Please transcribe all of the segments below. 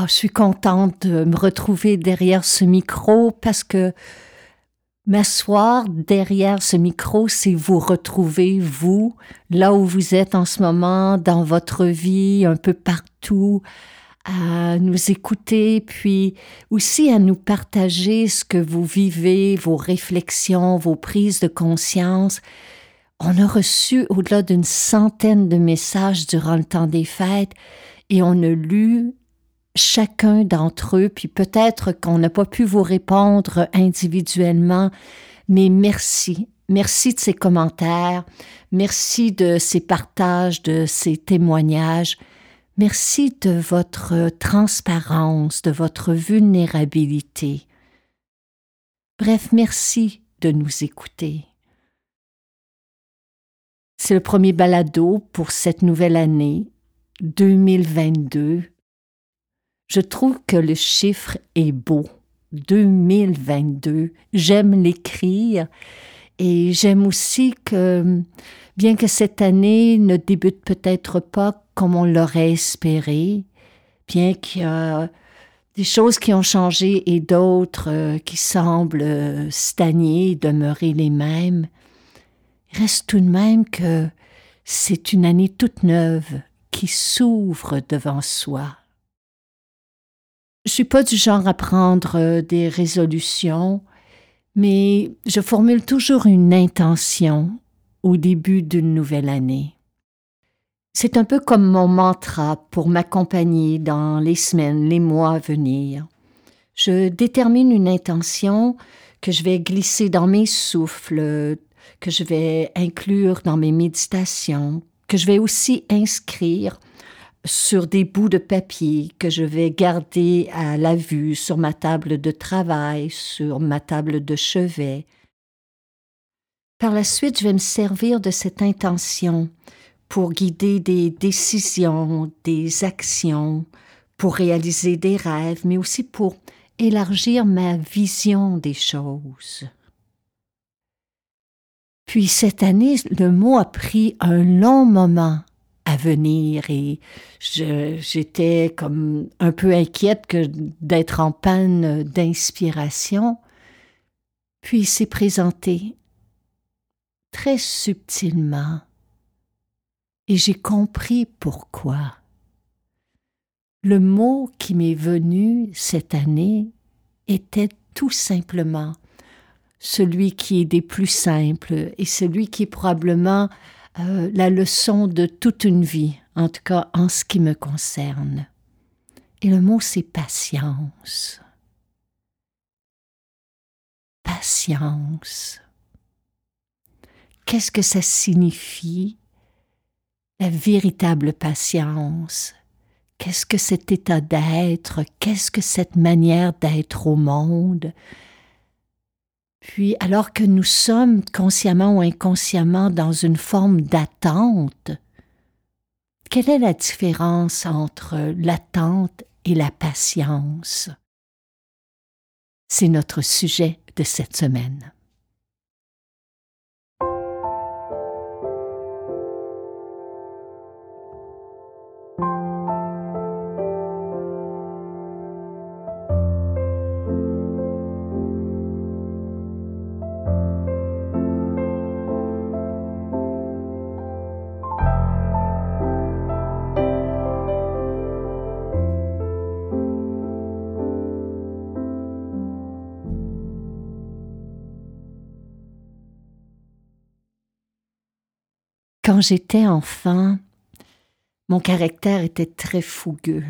Oh, je suis contente de me retrouver derrière ce micro parce que m'asseoir derrière ce micro, c'est vous retrouver, vous, là où vous êtes en ce moment, dans votre vie, un peu partout, à nous écouter, puis aussi à nous partager ce que vous vivez, vos réflexions, vos prises de conscience. On a reçu au-delà d'une centaine de messages durant le temps des fêtes et on a lu chacun d'entre eux, puis peut-être qu'on n'a pas pu vous répondre individuellement, mais merci. Merci de ces commentaires, merci de ces partages, de ces témoignages, merci de votre transparence, de votre vulnérabilité. Bref, merci de nous écouter. C'est le premier balado pour cette nouvelle année 2022 je trouve que le chiffre est beau. 2022. J'aime l'écrire et j'aime aussi que, bien que cette année ne débute peut-être pas comme on l'aurait espéré, bien qu'il y a des choses qui ont changé et d'autres euh, qui semblent euh, stagner, demeurer les mêmes, il reste tout de même que c'est une année toute neuve qui s'ouvre devant soi. Je suis pas du genre à prendre euh, des résolutions, mais je formule toujours une intention au début d'une nouvelle année. C'est un peu comme mon mantra pour m'accompagner dans les semaines, les mois à venir. Je détermine une intention que je vais glisser dans mes souffles, que je vais inclure dans mes méditations, que je vais aussi inscrire sur des bouts de papier que je vais garder à la vue sur ma table de travail, sur ma table de chevet. Par la suite, je vais me servir de cette intention pour guider des décisions, des actions, pour réaliser des rêves, mais aussi pour élargir ma vision des choses. Puis cette année, le mot a pris un long moment à venir et j'étais comme un peu inquiète que d'être en panne d'inspiration. Puis il s'est présenté très subtilement et j'ai compris pourquoi. Le mot qui m'est venu cette année était tout simplement celui qui est des plus simples et celui qui est probablement euh, la leçon de toute une vie, en tout cas en ce qui me concerne. Et le mot, c'est patience. Patience. Qu'est-ce que ça signifie, la véritable patience? Qu'est-ce que cet état d'être? Qu'est-ce que cette manière d'être au monde? Puis, alors que nous sommes consciemment ou inconsciemment dans une forme d'attente, quelle est la différence entre l'attente et la patience? C'est notre sujet de cette semaine. Quand j'étais enfant, mon caractère était très fougueux.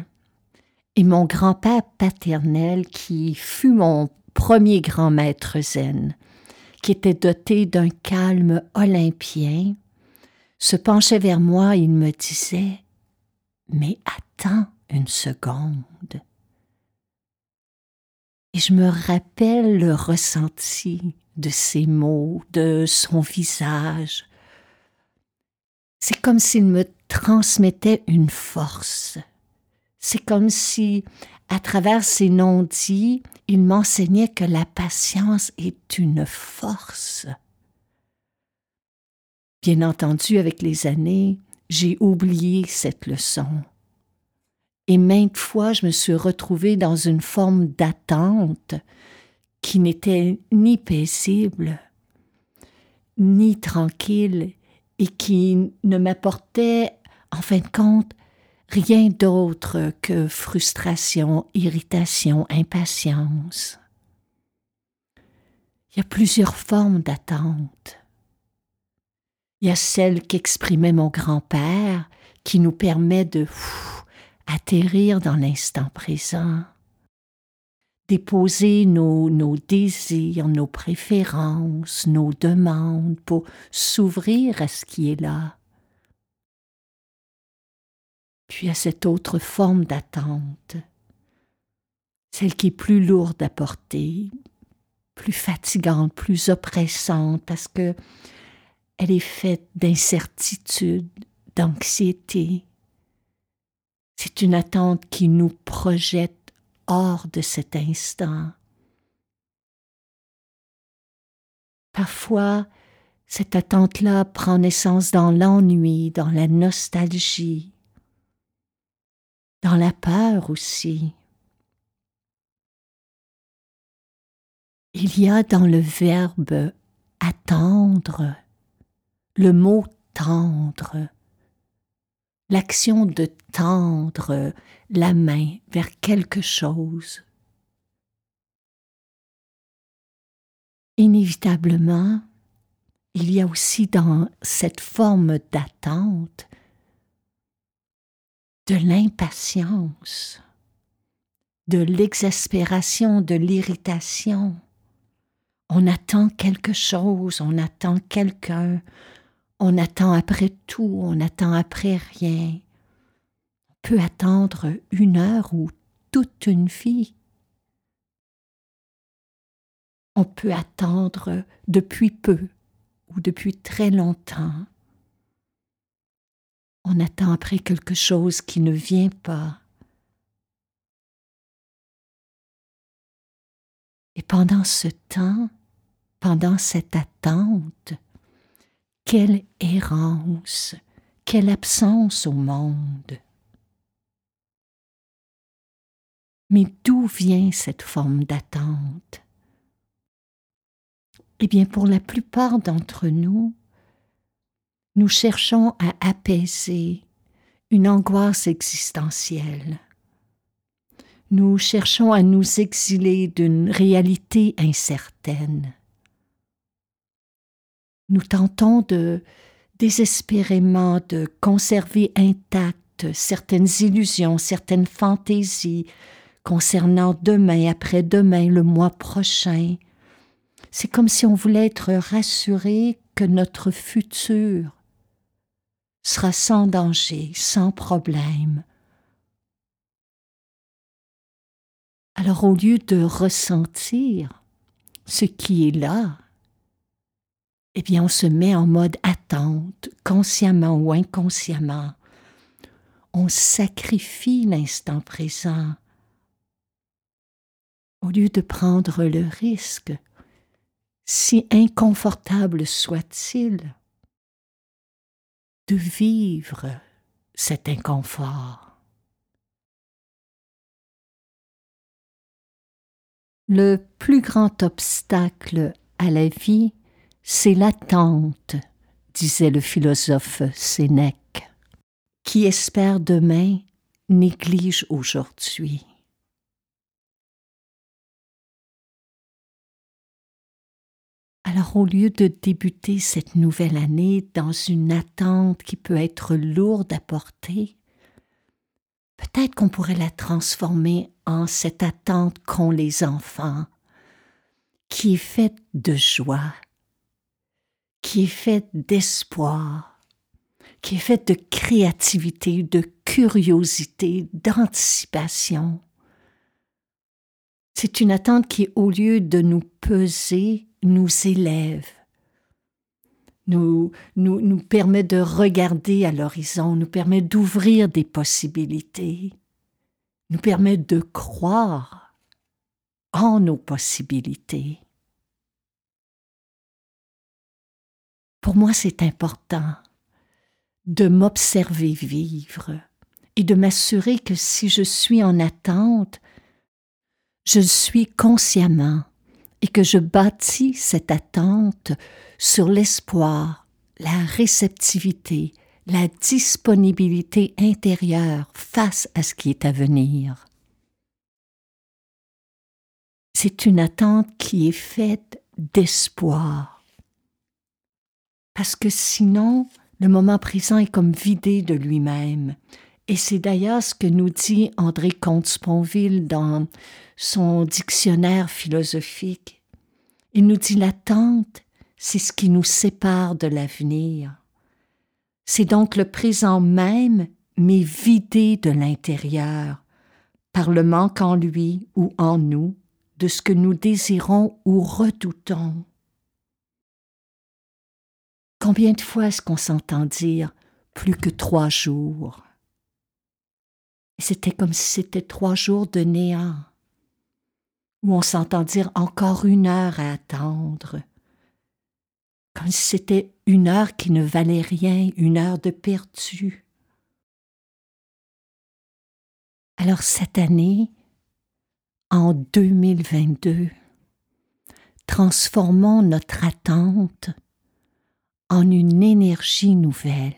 Et mon grand-père paternel, qui fut mon premier grand maître zen, qui était doté d'un calme olympien, se penchait vers moi et il me disait Mais attends une seconde. Et je me rappelle le ressenti de ses mots, de son visage. C'est comme s'il me transmettait une force. C'est comme si, à travers ses non-dits, il m'enseignait que la patience est une force. Bien entendu, avec les années, j'ai oublié cette leçon. Et maintes fois, je me suis retrouvée dans une forme d'attente qui n'était ni paisible, ni tranquille, et qui ne m'apportait, en fin de compte, rien d'autre que frustration, irritation, impatience. Il y a plusieurs formes d'attente. Il y a celle qu'exprimait mon grand-père, qui nous permet de atterrir dans l'instant présent, déposer nos, désirs, nos préférences, nos demandes pour s'ouvrir à ce qui est là. Puis à cette autre forme d'attente, celle qui est plus lourde à porter, plus fatigante, plus oppressante, parce que elle est faite d'incertitude, d'anxiété. C'est une attente qui nous projette hors de cet instant. Parfois, cette attente-là prend naissance dans l'ennui, dans la nostalgie, dans la peur aussi. Il y a dans le verbe attendre le mot tendre, l'action de tendre la main vers quelque chose. Inévitablement, il y a aussi dans cette forme d'attente de l'impatience, de l'exaspération, de l'irritation. On attend quelque chose, on attend quelqu'un, on attend après tout, on attend après rien. On peut attendre une heure ou toute une vie. On peut attendre depuis peu ou depuis très longtemps. On attend après quelque chose qui ne vient pas. Et pendant ce temps, pendant cette attente, quelle errance, quelle absence au monde. Mais d'où vient cette forme d'attente? Eh bien, pour la plupart d'entre nous, nous cherchons à apaiser une angoisse existentielle. Nous cherchons à nous exiler d'une réalité incertaine nous tentons de désespérément de conserver intactes certaines illusions, certaines fantaisies concernant demain, après-demain, le mois prochain. C'est comme si on voulait être rassuré que notre futur sera sans danger, sans problème. Alors au lieu de ressentir ce qui est là, eh bien, on se met en mode attente, consciemment ou inconsciemment. On sacrifie l'instant présent au lieu de prendre le risque, si inconfortable soit-il, de vivre cet inconfort. Le plus grand obstacle à la vie c'est l'attente, disait le philosophe Sénèque. Qui espère demain néglige aujourd'hui. Alors au lieu de débuter cette nouvelle année dans une attente qui peut être lourde à porter, peut-être qu'on pourrait la transformer en cette attente qu'ont les enfants, qui est faite de joie, qui est faite d'espoir, qui est faite de créativité, de curiosité, d'anticipation. C'est une attente qui, au lieu de nous peser, nous élève, nous, nous, nous permet de regarder à l'horizon, nous permet d'ouvrir des possibilités, nous permet de croire en nos possibilités. Pour moi, c'est important de m'observer vivre et de m'assurer que si je suis en attente, je suis consciemment et que je bâtis cette attente sur l'espoir, la réceptivité, la disponibilité intérieure face à ce qui est à venir. C'est une attente qui est faite d'espoir. Parce que sinon, le moment présent est comme vidé de lui-même. Et c'est d'ailleurs ce que nous dit André Comte-Sponville dans son dictionnaire philosophique. Il nous dit l'attente, c'est ce qui nous sépare de l'avenir. C'est donc le présent même, mais vidé de l'intérieur, par le manque en lui ou en nous de ce que nous désirons ou redoutons. Combien de fois est-ce qu'on s'entend dire plus que trois jours C'était comme si c'était trois jours de néant où on s'entend dire encore une heure à attendre, comme si c'était une heure qui ne valait rien, une heure de perdu. Alors cette année, en 2022, transformons notre attente en une énergie nouvelle,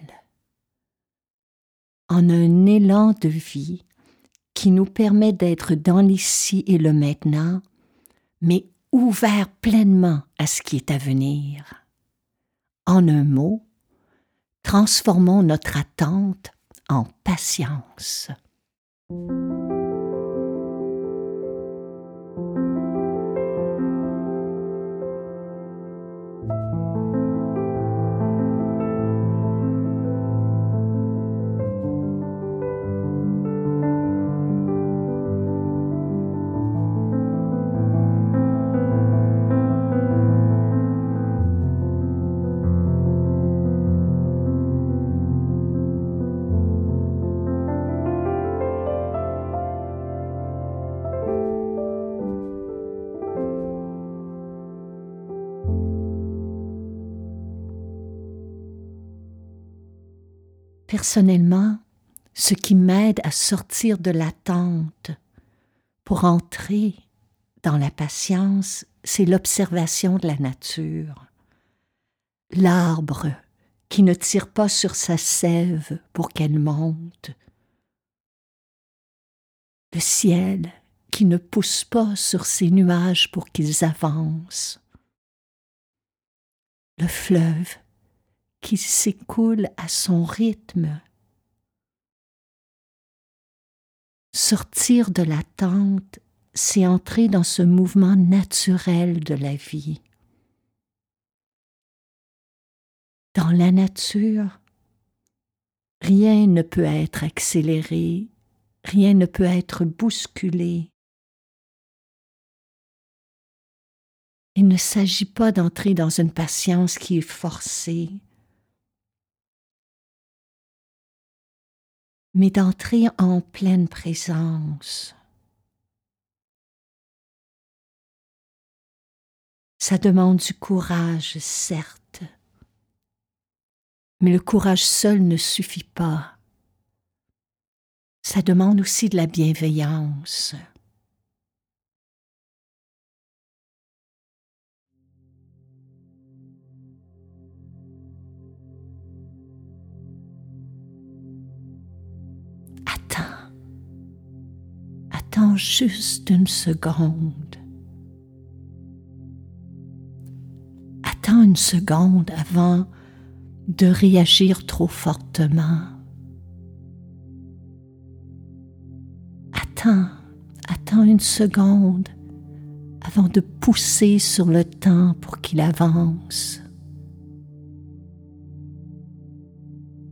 en un élan de vie qui nous permet d'être dans l'ici et le maintenant, mais ouvert pleinement à ce qui est à venir. En un mot, transformons notre attente en patience. Personnellement, ce qui m'aide à sortir de l'attente pour entrer dans la patience, c'est l'observation de la nature. L'arbre qui ne tire pas sur sa sève pour qu'elle monte. Le ciel qui ne pousse pas sur ses nuages pour qu'ils avancent. Le fleuve qui s'écoule à son rythme. Sortir de l'attente, c'est entrer dans ce mouvement naturel de la vie. Dans la nature, rien ne peut être accéléré, rien ne peut être bousculé. Il ne s'agit pas d'entrer dans une patience qui est forcée, mais d'entrer en pleine présence. Ça demande du courage, certes, mais le courage seul ne suffit pas. Ça demande aussi de la bienveillance. Attends juste une seconde. Attends une seconde avant de réagir trop fortement. Attends, attends une seconde avant de pousser sur le temps pour qu'il avance.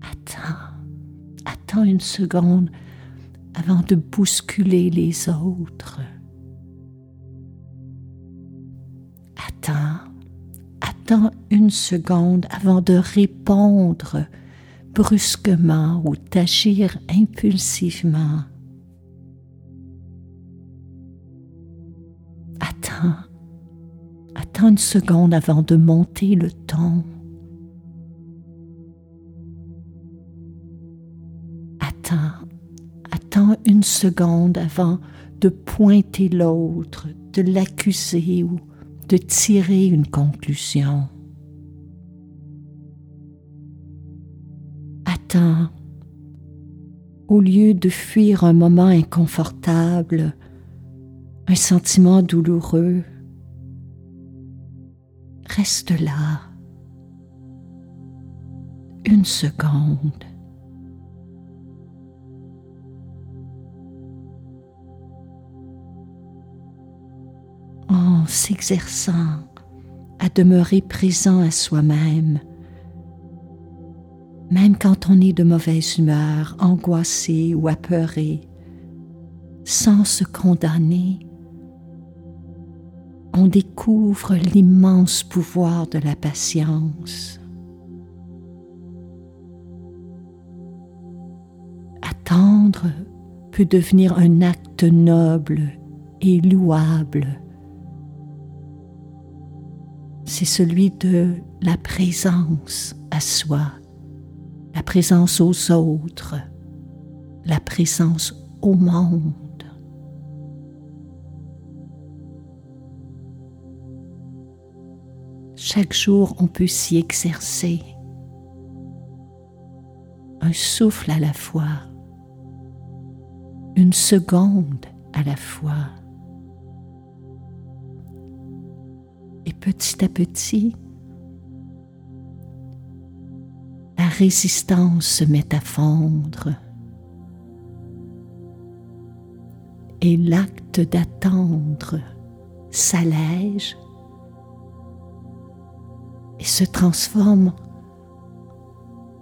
Attends, attends une seconde avant de bousculer les autres. Attends, attends une seconde avant de répondre brusquement ou d'agir impulsivement. Attends, attends une seconde avant de monter le ton. Une seconde avant de pointer l'autre, de l'accuser ou de tirer une conclusion. Attends, au lieu de fuir un moment inconfortable, un sentiment douloureux, reste là une seconde. En s'exerçant à demeurer présent à soi-même, même quand on est de mauvaise humeur, angoissé ou apeuré, sans se condamner, on découvre l'immense pouvoir de la patience. Attendre peut devenir un acte noble et louable c'est celui de la présence à soi, la présence aux autres, la présence au monde. Chaque jour, on peut s'y exercer. Un souffle à la fois, une seconde à la fois. Et petit à petit, la résistance se met à fondre. Et l'acte d'attendre s'allège et se transforme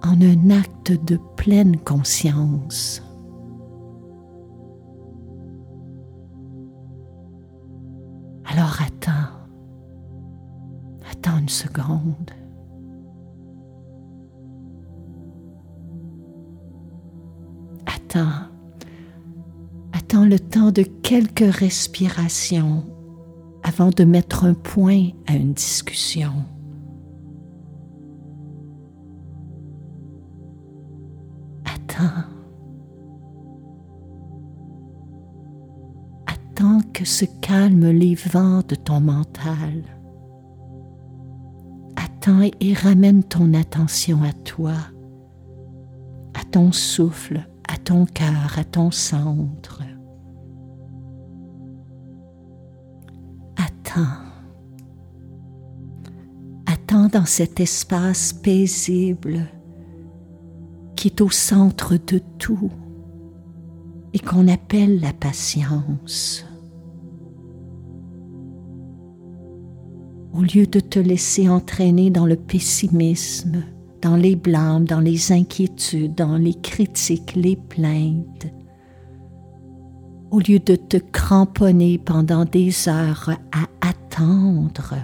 en un acte de pleine conscience. Attends. Attends le temps de quelques respirations avant de mettre un point à une discussion. Attends. Attends que se calment les vents de ton mental et ramène ton attention à toi, à ton souffle, à ton cœur, à ton centre. Attends. Attends dans cet espace paisible qui est au centre de tout et qu'on appelle la patience. Au lieu de te laisser entraîner dans le pessimisme, dans les blâmes, dans les inquiétudes, dans les critiques, les plaintes, au lieu de te cramponner pendant des heures à attendre,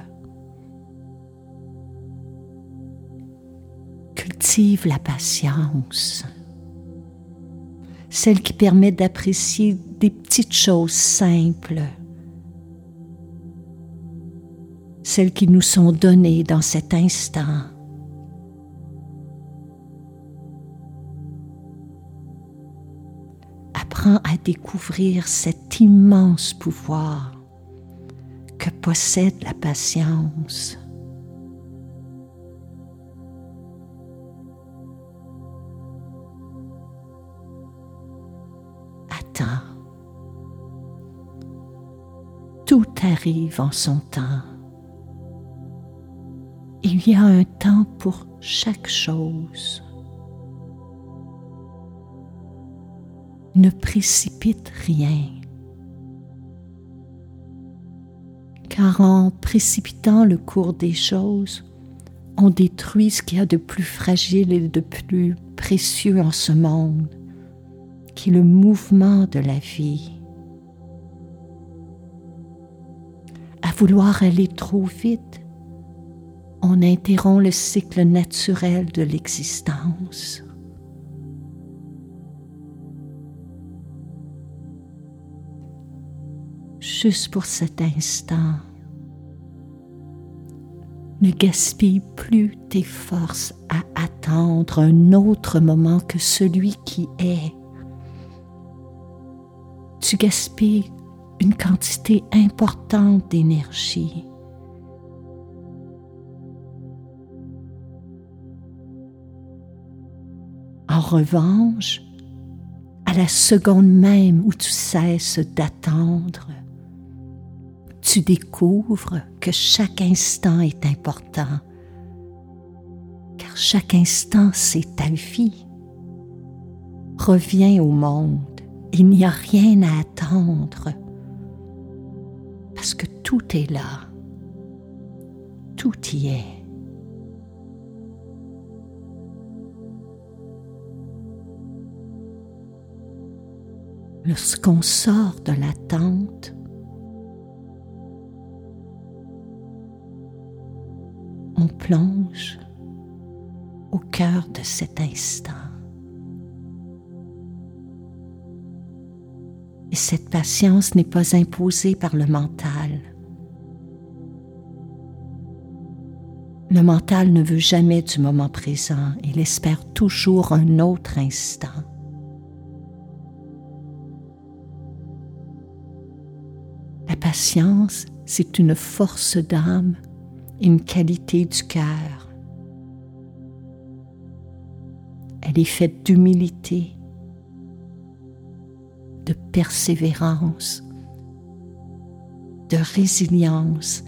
cultive la patience, celle qui permet d'apprécier des petites choses simples celles qui nous sont données dans cet instant. Apprends à découvrir cet immense pouvoir que possède la patience. Attends. Tout arrive en son temps Il y a un temps pour chaque chose. Ne précipite rien. Car en précipitant le cours des choses, on détruit ce qu'il y a de plus fragile et de plus précieux en ce monde, qui est le mouvement de la vie. À vouloir aller trop vite, on interrompt le cycle naturel de l'existence. Juste pour cet instant, ne gaspille plus tes forces à attendre un autre moment que celui qui est. Tu gaspilles une quantité importante d'énergie. En revanche, à la seconde même où tu cesses d'attendre, tu découvres que chaque instant est important, car chaque instant c'est ta vie. Reviens au monde, il n'y a rien à attendre, parce que tout est là, tout y est. Lorsqu'on sort de l'attente, on plonge au cœur de cet instant. Et cette patience n'est pas imposée par le mental. Le mental ne veut jamais du moment présent, il espère toujours un autre instant. Patience, c'est une force d'âme une qualité du cœur. Elle est faite d'humilité, de persévérance, de résilience,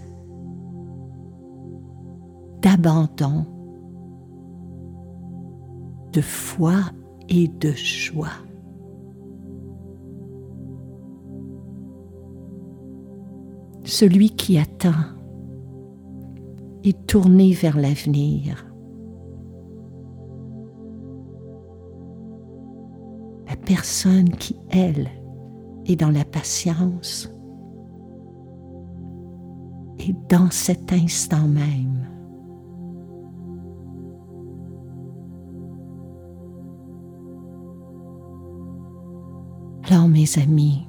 d'abandon, de foi et de joie. Celui qui attend et tourner vers l'avenir. La personne qui, elle, est dans la patience et dans cet instant même. Alors mes amis,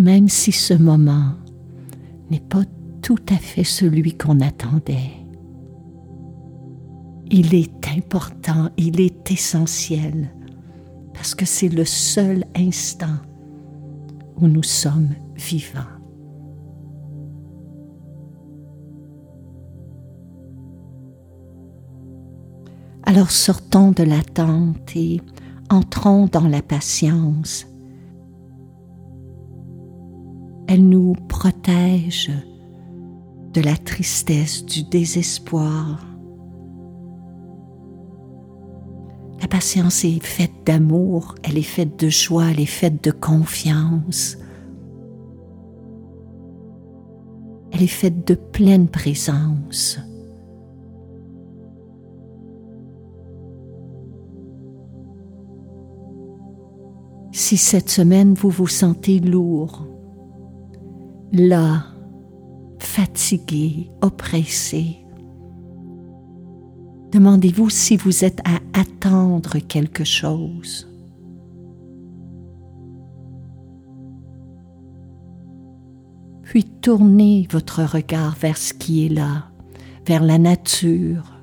même si ce moment n'est pas tout à fait celui qu'on attendait. Il est important, il est essentiel, parce que c'est le seul instant où nous sommes vivants. Alors sortons de l'attente et entrons dans la patience. Elle nous protège de la tristesse, du désespoir. La patience est faite d'amour, elle est faite de joie, elle est faite de confiance. Elle est faite de pleine présence. Si cette semaine vous vous sentez lourd, là, fatigué, oppressé. Demandez-vous si vous êtes à attendre quelque chose. Puis tournez votre regard vers ce qui est là, vers la nature.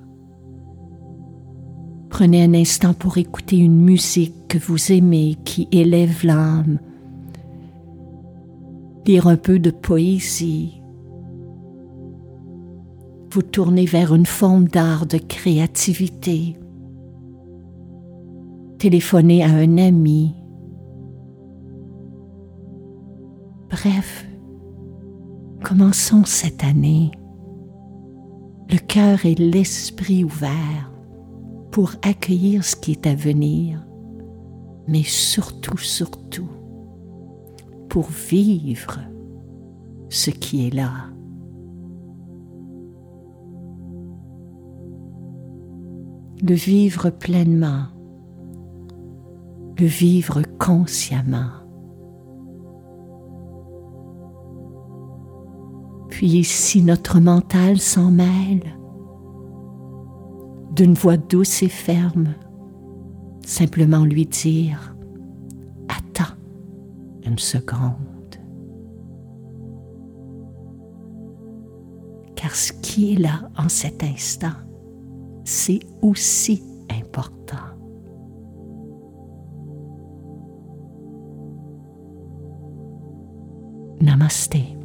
Prenez un instant pour écouter une musique que vous aimez, qui élève l'âme. Lire un peu de poésie, vous tournez vers une forme d'art, de créativité. Téléphonez à un ami. Bref, commençons cette année le cœur et l'esprit ouverts pour accueillir ce qui est à venir, mais surtout, surtout, pour vivre ce qui est là. Le vivre pleinement, le vivre consciemment. Puis si notre mental s'en mêle, d'une voix douce et ferme, simplement lui dire seconde. Car ce qui est là en cet instant, c'est aussi important. Namaste.